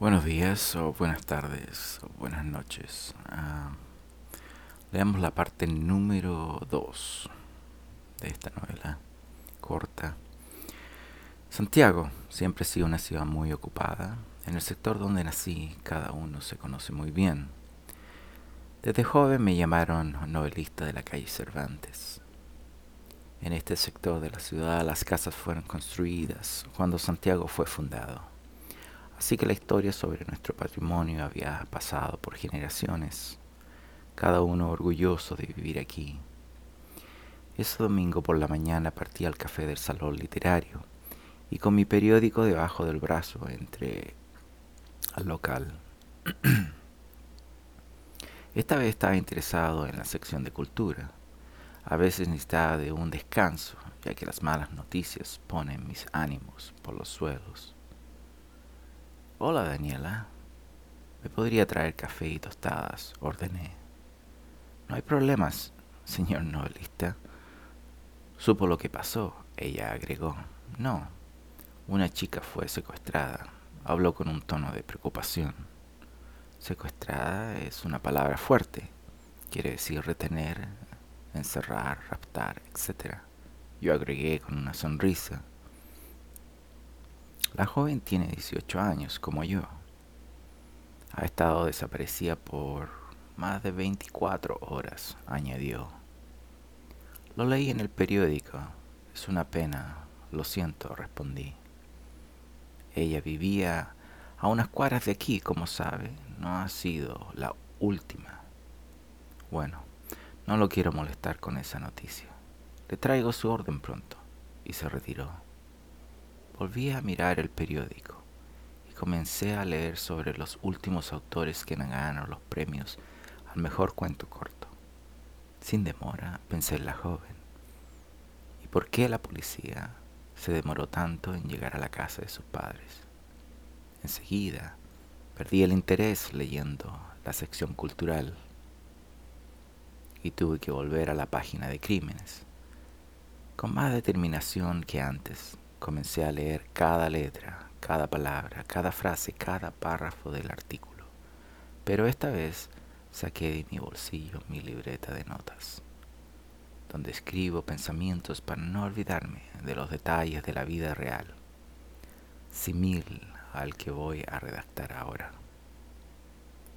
Buenos días o buenas tardes o buenas noches. Ah, leamos la parte número 2 de esta novela corta. Santiago siempre ha sido una ciudad muy ocupada. En el sector donde nací cada uno se conoce muy bien. Desde joven me llamaron novelista de la calle Cervantes. En este sector de la ciudad las casas fueron construidas cuando Santiago fue fundado. Así que la historia sobre nuestro patrimonio había pasado por generaciones, cada uno orgulloso de vivir aquí. Ese domingo por la mañana partí al café del salón literario y con mi periódico debajo del brazo entré al local. Esta vez estaba interesado en la sección de cultura. A veces necesitaba de un descanso, ya que las malas noticias ponen mis ánimos por los suelos. Hola, Daniela. ¿Me podría traer café y tostadas? Ordené. No hay problemas, señor novelista. Supo lo que pasó, ella agregó. No, una chica fue secuestrada. Habló con un tono de preocupación. Secuestrada es una palabra fuerte. Quiere decir retener, encerrar, raptar, etc. Yo agregué con una sonrisa. La joven tiene 18 años, como yo. Ha estado desaparecida por más de 24 horas, añadió. Lo leí en el periódico. Es una pena. Lo siento, respondí. Ella vivía a unas cuadras de aquí, como sabe. No ha sido la última. Bueno, no lo quiero molestar con esa noticia. Le traigo su orden pronto. Y se retiró. Volví a mirar el periódico y comencé a leer sobre los últimos autores que ganaron los premios al mejor cuento corto. Sin demora, pensé en la joven. ¿Y por qué la policía se demoró tanto en llegar a la casa de sus padres? Enseguida, perdí el interés leyendo la sección cultural y tuve que volver a la página de crímenes, con más determinación que antes Comencé a leer cada letra, cada palabra, cada frase, cada párrafo del artículo. Pero esta vez saqué de mi bolsillo mi libreta de notas, donde escribo pensamientos para no olvidarme de los detalles de la vida real, simil al que voy a redactar ahora.